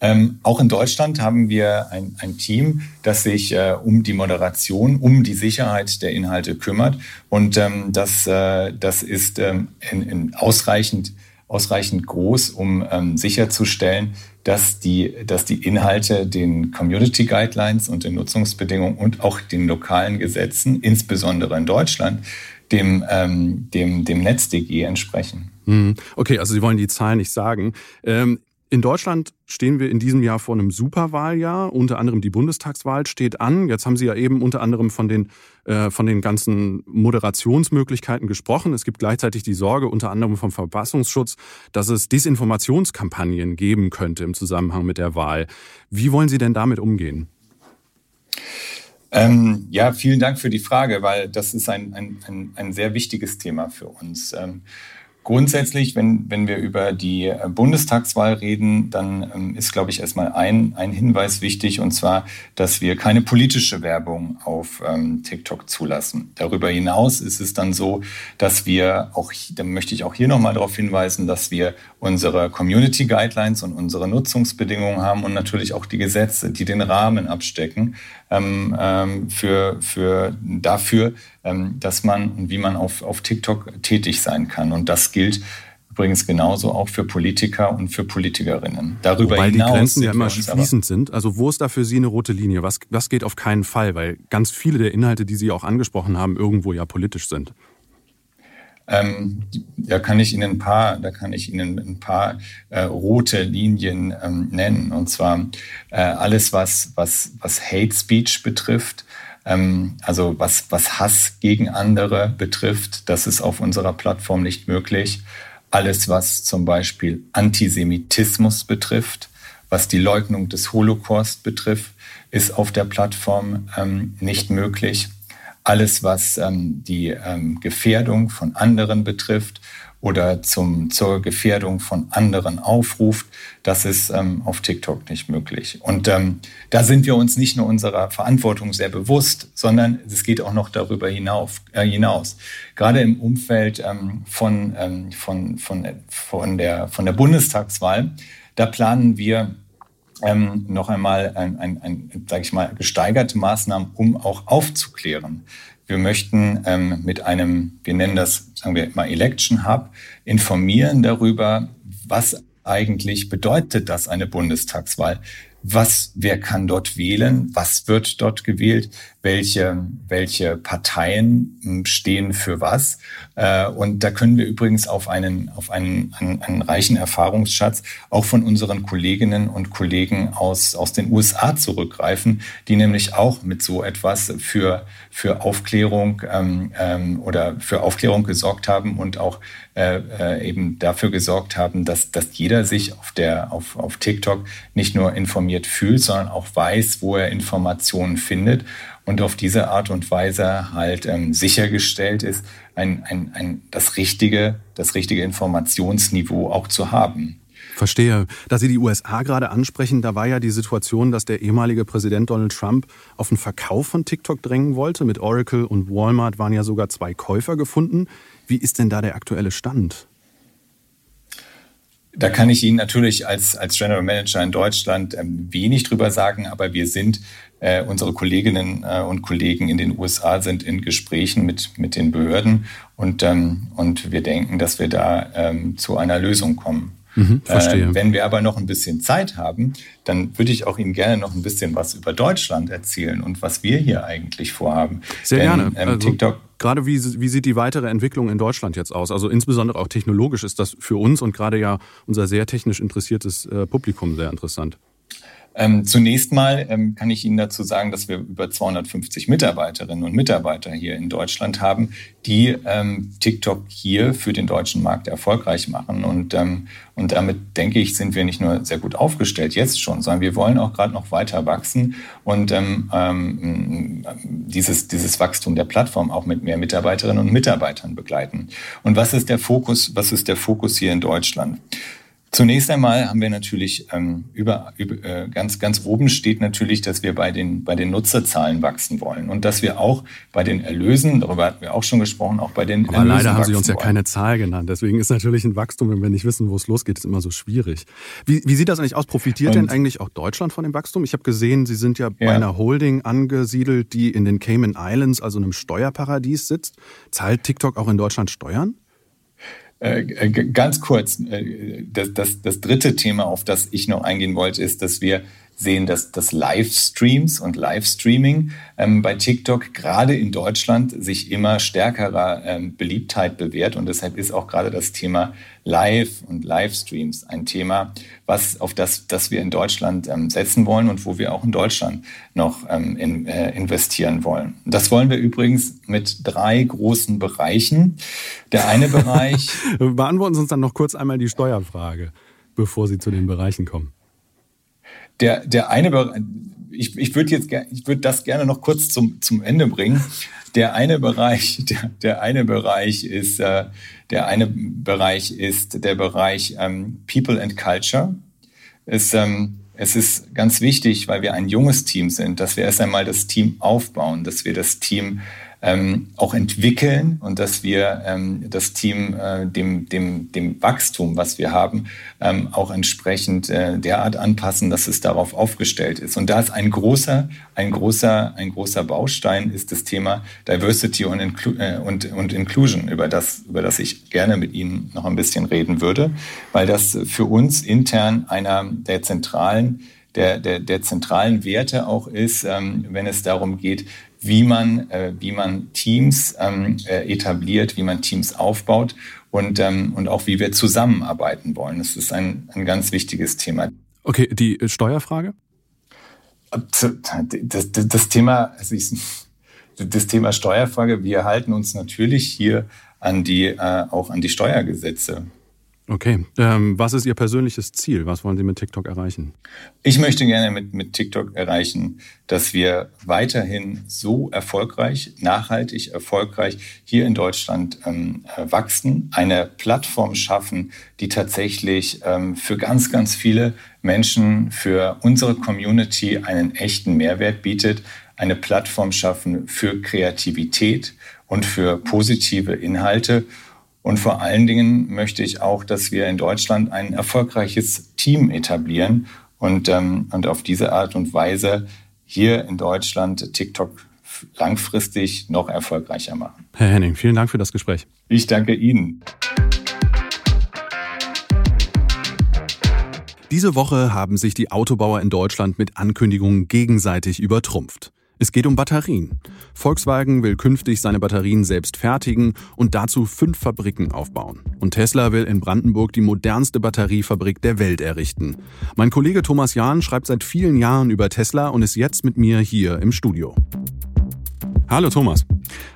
Ähm, auch in Deutschland haben wir ein, ein Team, das sich äh, um die Moderation, um die Sicherheit der Inhalte kümmert. Und ähm, das, äh, das ist ähm, in, in ausreichend, ausreichend groß, um ähm, sicherzustellen, dass die, dass die Inhalte den Community Guidelines und den Nutzungsbedingungen und auch den lokalen Gesetzen, insbesondere in Deutschland, dem, ähm, dem, dem NetzDG entsprechen. Hm. Okay, also Sie wollen die Zahlen nicht sagen. Ähm, in Deutschland stehen wir in diesem Jahr vor einem Superwahljahr. Unter anderem die Bundestagswahl steht an. Jetzt haben Sie ja eben unter anderem von den, äh, von den ganzen Moderationsmöglichkeiten gesprochen. Es gibt gleichzeitig die Sorge, unter anderem vom Verfassungsschutz, dass es Desinformationskampagnen geben könnte im Zusammenhang mit der Wahl. Wie wollen Sie denn damit umgehen? Ähm, ja, vielen Dank für die Frage, weil das ist ein, ein, ein, ein sehr wichtiges Thema für uns. Ähm, Grundsätzlich, wenn, wenn wir über die äh, Bundestagswahl reden, dann ähm, ist, glaube ich, erstmal ein, ein Hinweis wichtig, und zwar, dass wir keine politische Werbung auf ähm, TikTok zulassen. Darüber hinaus ist es dann so, dass wir auch, da möchte ich auch hier nochmal darauf hinweisen, dass wir unsere Community Guidelines und unsere Nutzungsbedingungen haben und natürlich auch die Gesetze, die den Rahmen abstecken ähm, ähm, für, für, dafür, ähm, dass man und wie man auf, auf TikTok tätig sein kann. Und das gilt übrigens genauso auch für Politiker und für Politikerinnen. Darüber Wobei hinaus die Grenzen ja immer fließend sind. Also wo ist da für Sie eine rote Linie? Was, was geht auf keinen Fall? Weil ganz viele der Inhalte, die Sie auch angesprochen haben, irgendwo ja politisch sind. Ähm, da kann ich Ihnen ein paar, da kann ich Ihnen ein paar äh, rote Linien ähm, nennen. Und zwar äh, alles, was, was, was Hate Speech betrifft, ähm, also was, was Hass gegen andere betrifft, das ist auf unserer Plattform nicht möglich. Alles, was zum Beispiel Antisemitismus betrifft, was die Leugnung des Holocaust betrifft, ist auf der Plattform ähm, nicht möglich alles, was ähm, die ähm, Gefährdung von anderen betrifft oder zum, zur Gefährdung von anderen aufruft, das ist ähm, auf TikTok nicht möglich. Und ähm, da sind wir uns nicht nur unserer Verantwortung sehr bewusst, sondern es geht auch noch darüber hinauf, äh, hinaus. Gerade im Umfeld ähm, von, ähm, von, von, von, der, von der Bundestagswahl, da planen wir ähm, noch einmal ein, ein, ein sage ich mal, gesteigerte Maßnahmen, um auch aufzuklären. Wir möchten ähm, mit einem, wir nennen das, sagen wir mal, Election Hub, informieren darüber, was eigentlich bedeutet das eine Bundestagswahl? Was, wer kann dort wählen? Was wird dort gewählt? Welche, welche Parteien hm, stehen für was. Äh, und da können wir übrigens auf einen, auf einen, einen, einen reichen Erfahrungsschatz auch von unseren Kolleginnen und Kollegen aus, aus den USA zurückgreifen, die nämlich auch mit so etwas für, für Aufklärung ähm, ähm, oder für Aufklärung gesorgt haben und auch äh, äh, eben dafür gesorgt haben, dass, dass jeder sich auf, der, auf, auf TikTok nicht nur informiert fühlt, sondern auch weiß, wo er Informationen findet und auf diese Art und Weise halt ähm, sichergestellt ist, ein, ein, ein, das, richtige, das richtige Informationsniveau auch zu haben. Verstehe. Da Sie die USA gerade ansprechen, da war ja die Situation, dass der ehemalige Präsident Donald Trump auf den Verkauf von TikTok drängen wollte. Mit Oracle und Walmart waren ja sogar zwei Käufer gefunden. Wie ist denn da der aktuelle Stand? Da kann ich Ihnen natürlich als, als General Manager in Deutschland ähm, wenig drüber sagen, aber wir sind, äh, unsere Kolleginnen äh, und Kollegen in den USA sind in Gesprächen mit, mit den Behörden und, ähm, und wir denken, dass wir da ähm, zu einer Lösung kommen. Mhm, verstehe. Äh, wenn wir aber noch ein bisschen Zeit haben, dann würde ich auch Ihnen gerne noch ein bisschen was über Deutschland erzählen und was wir hier eigentlich vorhaben. Sehr Denn, gerne. Ähm, also, TikTok Gerade wie, wie sieht die weitere Entwicklung in Deutschland jetzt aus? Also insbesondere auch technologisch ist das für uns und gerade ja unser sehr technisch interessiertes äh, Publikum sehr interessant. Ähm, zunächst mal ähm, kann ich Ihnen dazu sagen, dass wir über 250 Mitarbeiterinnen und Mitarbeiter hier in Deutschland haben, die ähm, TikTok hier für den deutschen Markt erfolgreich machen. Und, ähm, und damit denke ich, sind wir nicht nur sehr gut aufgestellt jetzt schon, sondern wir wollen auch gerade noch weiter wachsen und ähm, ähm, dieses, dieses Wachstum der Plattform auch mit mehr Mitarbeiterinnen und Mitarbeitern begleiten. Und was ist der Fokus? Was ist der Fokus hier in Deutschland? Zunächst einmal haben wir natürlich ähm, über, über äh, ganz ganz oben steht natürlich, dass wir bei den bei den Nutzerzahlen wachsen wollen und dass wir auch bei den Erlösen, darüber hatten wir auch schon gesprochen, auch bei den Aber Erlösen leider haben Sie uns ja keine Zahl genannt. Deswegen ist natürlich ein Wachstum, wenn wir nicht wissen, wo es losgeht, ist immer so schwierig. Wie, wie sieht das eigentlich aus? Profitiert und, denn eigentlich auch Deutschland von dem Wachstum? Ich habe gesehen, Sie sind ja, ja bei einer Holding angesiedelt, die in den Cayman Islands, also einem Steuerparadies sitzt. Zahlt TikTok auch in Deutschland Steuern? Äh, äh, ganz kurz, äh, das, das, das dritte Thema, auf das ich noch eingehen wollte, ist, dass wir sehen, dass das Livestreams und Livestreaming ähm, bei TikTok gerade in Deutschland sich immer stärkerer ähm, Beliebtheit bewährt. Und deshalb ist auch gerade das Thema Live und Livestreams ein Thema, was auf das, das wir in Deutschland ähm, setzen wollen und wo wir auch in Deutschland noch ähm, in, äh, investieren wollen. Das wollen wir übrigens mit drei großen Bereichen. Der eine Bereich. Beantworten Sie uns dann noch kurz einmal die Steuerfrage, bevor Sie zu den Bereichen kommen der, der eine, ich, ich würde jetzt, ich würde das gerne noch kurz zum, zum Ende bringen. Der eine Bereich, der, der eine Bereich ist, äh, der eine Bereich ist der Bereich ähm, People and Culture. Es, ähm, es ist ganz wichtig, weil wir ein junges Team sind, dass wir erst einmal das Team aufbauen, dass wir das Team ähm, auch entwickeln und dass wir ähm, das Team äh, dem, dem, dem Wachstum, was wir haben, ähm, auch entsprechend äh, derart anpassen, dass es darauf aufgestellt ist. Und da ist ein großer, ein großer, ein großer Baustein ist das Thema Diversity und, Inclu äh, und, und Inclusion, über das, über das ich gerne mit Ihnen noch ein bisschen reden würde, weil das für uns intern einer der zentralen der, der, der zentralen Werte auch ist, ähm, wenn es darum geht, wie man, äh, wie man Teams ähm, äh, etabliert, wie man Teams aufbaut und, ähm, und auch wie wir zusammenarbeiten wollen. Das ist ein, ein ganz wichtiges Thema. Okay, die Steuerfrage? Das, das, das Thema, also ich, das Thema Steuerfrage, wir halten uns natürlich hier an die, äh, auch an die Steuergesetze. Okay. Ähm, was ist Ihr persönliches Ziel? Was wollen Sie mit TikTok erreichen? Ich möchte gerne mit, mit TikTok erreichen, dass wir weiterhin so erfolgreich, nachhaltig erfolgreich hier in Deutschland ähm, äh, wachsen, eine Plattform schaffen, die tatsächlich ähm, für ganz, ganz viele Menschen, für unsere Community einen echten Mehrwert bietet, eine Plattform schaffen für Kreativität und für positive Inhalte und vor allen Dingen möchte ich auch, dass wir in Deutschland ein erfolgreiches Team etablieren und, ähm, und auf diese Art und Weise hier in Deutschland TikTok langfristig noch erfolgreicher machen. Herr Henning, vielen Dank für das Gespräch. Ich danke Ihnen. Diese Woche haben sich die Autobauer in Deutschland mit Ankündigungen gegenseitig übertrumpft. Es geht um Batterien. Volkswagen will künftig seine Batterien selbst fertigen und dazu fünf Fabriken aufbauen. Und Tesla will in Brandenburg die modernste Batteriefabrik der Welt errichten. Mein Kollege Thomas Jahn schreibt seit vielen Jahren über Tesla und ist jetzt mit mir hier im Studio. Hallo Thomas.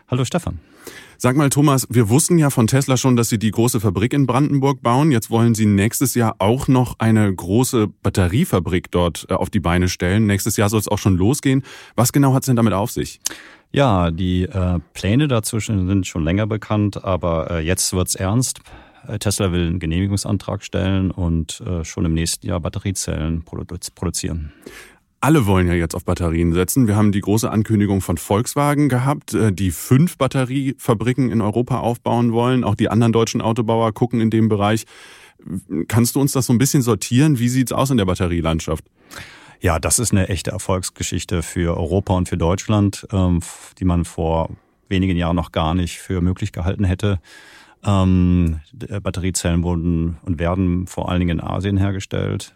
Hallo Stefan. Sag mal, Thomas, wir wussten ja von Tesla schon, dass sie die große Fabrik in Brandenburg bauen. Jetzt wollen sie nächstes Jahr auch noch eine große Batteriefabrik dort äh, auf die Beine stellen. Nächstes Jahr soll es auch schon losgehen. Was genau hat es denn damit auf sich? Ja, die äh, Pläne dazwischen sind schon länger bekannt, aber äh, jetzt wird's ernst. Äh, Tesla will einen Genehmigungsantrag stellen und äh, schon im nächsten Jahr Batteriezellen produ produzieren. Alle wollen ja jetzt auf Batterien setzen. Wir haben die große Ankündigung von Volkswagen gehabt, äh, die fünf Batteriefabriken in Europa aufbauen wollen. Auch die anderen deutschen Autobauer gucken in dem Bereich. Kannst du uns das so ein bisschen sortieren? Wie sieht's aus in der Batterielandschaft? Ja, das ist eine echte Erfolgsgeschichte für Europa und für Deutschland, ähm, die man vor wenigen Jahren noch gar nicht für möglich gehalten hätte. Ähm, Batteriezellen wurden und werden vor allen Dingen in Asien hergestellt.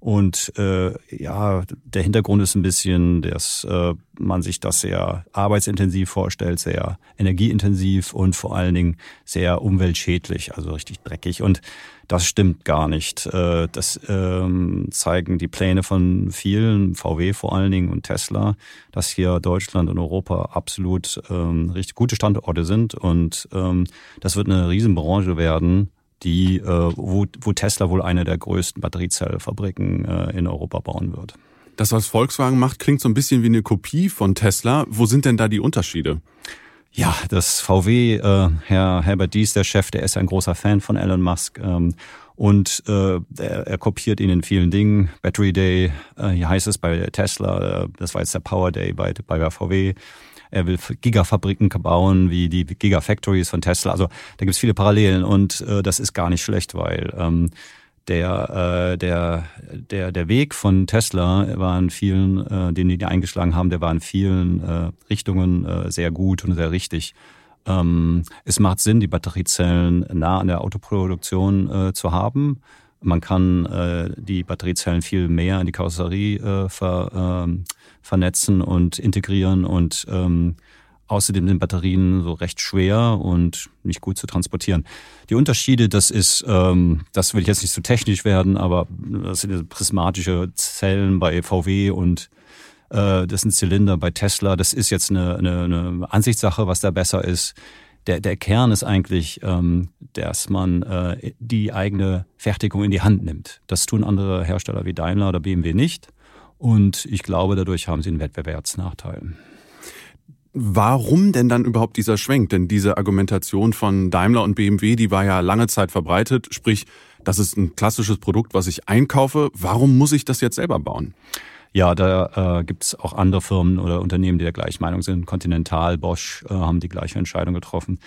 Und äh, ja, der Hintergrund ist ein bisschen, dass äh, man sich das sehr arbeitsintensiv vorstellt, sehr energieintensiv und vor allen Dingen sehr umweltschädlich, also richtig dreckig. Und das stimmt gar nicht. Äh, das ähm, zeigen die Pläne von vielen, VW vor allen Dingen und Tesla, dass hier Deutschland und Europa absolut ähm, richtig gute Standorte sind. Und ähm, das wird eine Riesenbranche werden die, äh, wo, wo Tesla wohl eine der größten Batteriezellfabriken äh, in Europa bauen wird. Das, was Volkswagen macht, klingt so ein bisschen wie eine Kopie von Tesla. Wo sind denn da die Unterschiede? Ja, das VW, äh, Herr Herbert Dies, der Chef, der ist ein großer Fan von Elon Musk. Ähm, und äh, er, er kopiert ihn in vielen Dingen. Battery Day, äh, hier heißt es bei Tesla, äh, das war jetzt der Power Day bei, bei VW. Er will Gigafabriken bauen, wie die Gigafactories von Tesla. Also da gibt es viele Parallelen und äh, das ist gar nicht schlecht, weil ähm, der, äh, der, der, der Weg von Tesla war in vielen, äh, den die eingeschlagen haben, der war in vielen äh, Richtungen äh, sehr gut und sehr richtig. Ähm, es macht Sinn, die Batteriezellen nah an der Autoproduktion äh, zu haben. Man kann äh, die Batteriezellen viel mehr in die Karosserie äh, ver, äh, vernetzen und integrieren und ähm, außerdem sind Batterien so recht schwer und nicht gut zu transportieren. Die Unterschiede, das ist, ähm, das will ich jetzt nicht zu so technisch werden, aber das sind prismatische Zellen bei VW und äh, das sind Zylinder bei Tesla. Das ist jetzt eine, eine, eine Ansichtssache, was da besser ist der, der Kern ist eigentlich, ähm, dass man äh, die eigene Fertigung in die Hand nimmt. Das tun andere Hersteller wie Daimler oder BMW nicht. Und ich glaube, dadurch haben sie einen Wettbewerbsnachteil. Warum denn dann überhaupt dieser Schwenk? Denn diese Argumentation von Daimler und BMW, die war ja lange Zeit verbreitet. Sprich, das ist ein klassisches Produkt, was ich einkaufe. Warum muss ich das jetzt selber bauen? Ja, da äh, gibt es auch andere Firmen oder Unternehmen, die der gleichen Meinung sind. Continental, Bosch äh, haben die gleiche Entscheidung getroffen.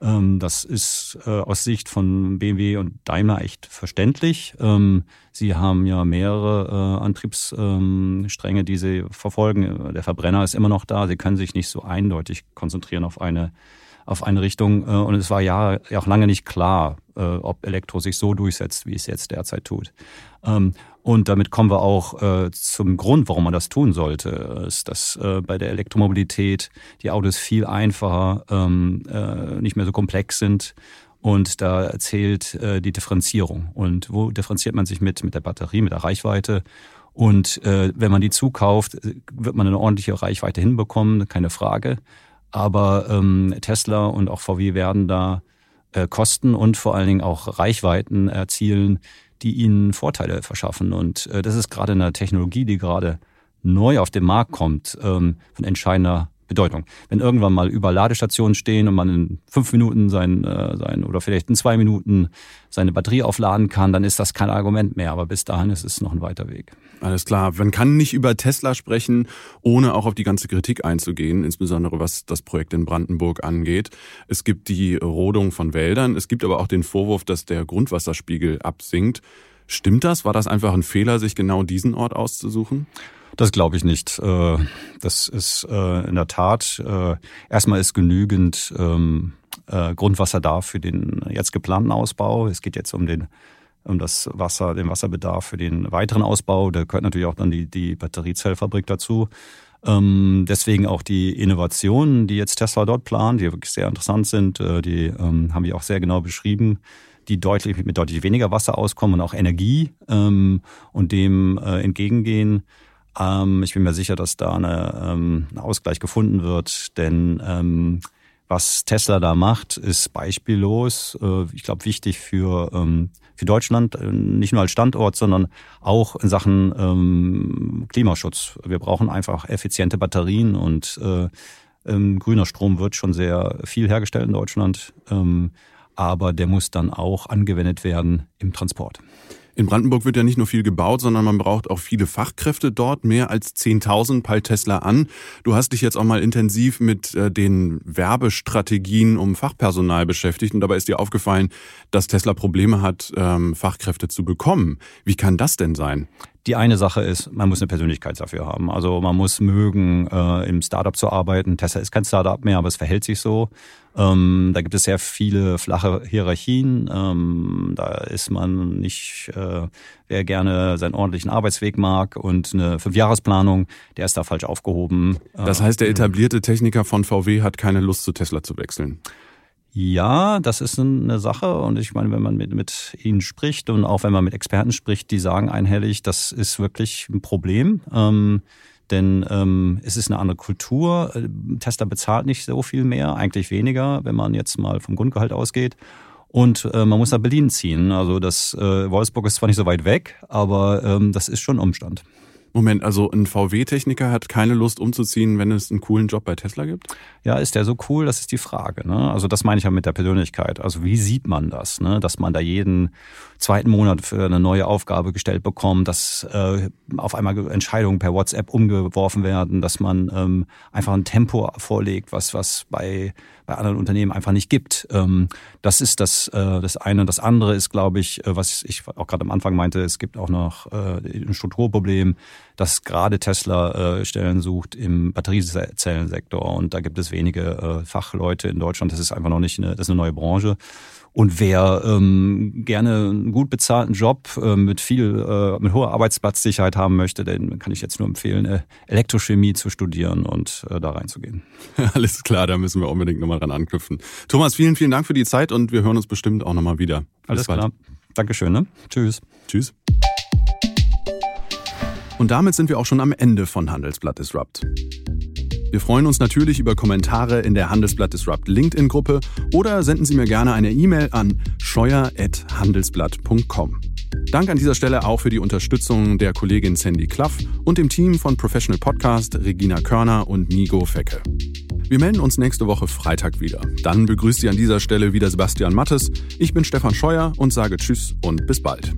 Ähm, das ist äh, aus Sicht von BMW und Daimler echt verständlich. Ähm, sie haben ja mehrere äh, Antriebsstränge, ähm, die sie verfolgen. Der Verbrenner ist immer noch da. Sie können sich nicht so eindeutig konzentrieren auf eine auf eine Richtung. Äh, und es war ja auch lange nicht klar, äh, ob Elektro sich so durchsetzt, wie es jetzt derzeit tut. Ähm, und damit kommen wir auch äh, zum Grund, warum man das tun sollte. Ist, dass äh, bei der Elektromobilität die Autos viel einfacher, ähm, äh, nicht mehr so komplex sind. Und da zählt äh, die Differenzierung. Und wo differenziert man sich mit? Mit der Batterie, mit der Reichweite. Und äh, wenn man die zukauft, wird man eine ordentliche Reichweite hinbekommen, keine Frage. Aber ähm, Tesla und auch VW werden da äh, Kosten und vor allen Dingen auch Reichweiten erzielen, die ihnen Vorteile verschaffen. Und äh, das ist gerade eine Technologie, die gerade neu auf den Markt kommt, ähm, von entscheidender Bedeutung. Wenn irgendwann mal über Ladestationen stehen und man in fünf Minuten sein, äh, sein oder vielleicht in zwei Minuten seine Batterie aufladen kann, dann ist das kein Argument mehr. Aber bis dahin ist es noch ein weiter Weg. Alles klar. Man kann nicht über Tesla sprechen, ohne auch auf die ganze Kritik einzugehen, insbesondere was das Projekt in Brandenburg angeht. Es gibt die Rodung von Wäldern. Es gibt aber auch den Vorwurf, dass der Grundwasserspiegel absinkt. Stimmt das? War das einfach ein Fehler, sich genau diesen Ort auszusuchen? Das glaube ich nicht. Äh, das ist äh, in der Tat, äh, erstmal ist genügend ähm, Grundwasser da für den jetzt geplanten Ausbau. Es geht jetzt um den um das Wasser, den Wasserbedarf für den weiteren Ausbau. Da gehört natürlich auch dann die, die Batteriezellfabrik dazu. Ähm, deswegen auch die Innovationen, die jetzt Tesla dort plant, die wirklich sehr interessant sind, die ähm, haben wir auch sehr genau beschrieben die deutlich mit deutlich weniger Wasser auskommen und auch Energie ähm, und dem äh, entgegengehen. Ähm, ich bin mir sicher, dass da eine, ähm, ein Ausgleich gefunden wird, denn ähm, was Tesla da macht, ist beispiellos. Äh, ich glaube, wichtig für, ähm, für Deutschland, äh, nicht nur als Standort, sondern auch in Sachen ähm, Klimaschutz. Wir brauchen einfach effiziente Batterien und äh, ähm, grüner Strom wird schon sehr viel hergestellt in Deutschland, ähm, aber der muss dann auch angewendet werden im Transport. In Brandenburg wird ja nicht nur viel gebaut, sondern man braucht auch viele Fachkräfte dort. Mehr als 10.000 peilt Tesla an. Du hast dich jetzt auch mal intensiv mit äh, den Werbestrategien um Fachpersonal beschäftigt und dabei ist dir aufgefallen, dass Tesla Probleme hat, ähm, Fachkräfte zu bekommen. Wie kann das denn sein? Die eine Sache ist, man muss eine Persönlichkeit dafür haben. Also man muss mögen, äh, im Startup zu arbeiten. Tesla ist kein Startup mehr, aber es verhält sich so. Ähm, da gibt es sehr viele flache Hierarchien. Ähm, da ist man nicht, äh, wer gerne seinen ordentlichen Arbeitsweg mag und eine Fünfjahresplanung, der ist da falsch aufgehoben. Das heißt, der ähm, etablierte Techniker von VW hat keine Lust zu Tesla zu wechseln. Ja, das ist eine Sache und ich meine, wenn man mit, mit ihnen spricht und auch wenn man mit Experten spricht, die sagen einhellig, das ist wirklich ein Problem. Ähm, denn ähm, es ist eine andere Kultur. Tesla bezahlt nicht so viel mehr, eigentlich weniger, wenn man jetzt mal vom Grundgehalt ausgeht. Und äh, man muss nach Berlin ziehen. Also das äh, Wolfsburg ist zwar nicht so weit weg, aber ähm, das ist schon Umstand. Moment, also ein VW-Techniker hat keine Lust umzuziehen, wenn es einen coolen Job bei Tesla gibt? Ja, ist der so cool? Das ist die Frage. Ne? Also das meine ich ja mit der Persönlichkeit. Also wie sieht man das? Ne? Dass man da jeden zweiten Monat für eine neue Aufgabe gestellt bekommt, dass äh, auf einmal Entscheidungen per WhatsApp umgeworfen werden, dass man ähm, einfach ein Tempo vorlegt, was, was bei, bei anderen Unternehmen einfach nicht gibt. Ähm, das ist das, äh, das eine. Das andere ist, glaube ich, äh, was ich auch gerade am Anfang meinte, es gibt auch noch äh, ein Strukturproblem dass gerade Tesla äh, Stellen sucht im Batteriezellensektor und da gibt es wenige äh, Fachleute in Deutschland. Das ist einfach noch nicht eine, das ist eine neue Branche. Und wer ähm, gerne einen gut bezahlten Job äh, mit viel, äh, mit hoher Arbeitsplatzsicherheit haben möchte, den kann ich jetzt nur empfehlen, äh, Elektrochemie zu studieren und äh, da reinzugehen. Alles klar, da müssen wir unbedingt nochmal dran anknüpfen. Thomas, vielen, vielen Dank für die Zeit und wir hören uns bestimmt auch nochmal wieder. Alles klar. Dankeschön. Ne? Tschüss. Tschüss. Und damit sind wir auch schon am Ende von Handelsblatt Disrupt. Wir freuen uns natürlich über Kommentare in der Handelsblatt Disrupt LinkedIn-Gruppe oder senden Sie mir gerne eine E-Mail an scheuer.handelsblatt.com. Dank an dieser Stelle auch für die Unterstützung der Kollegin Sandy Cluff und dem Team von Professional Podcast Regina Körner und Migo Fecke. Wir melden uns nächste Woche Freitag wieder. Dann begrüßt Sie an dieser Stelle wieder Sebastian Mattes. Ich bin Stefan Scheuer und sage Tschüss und bis bald.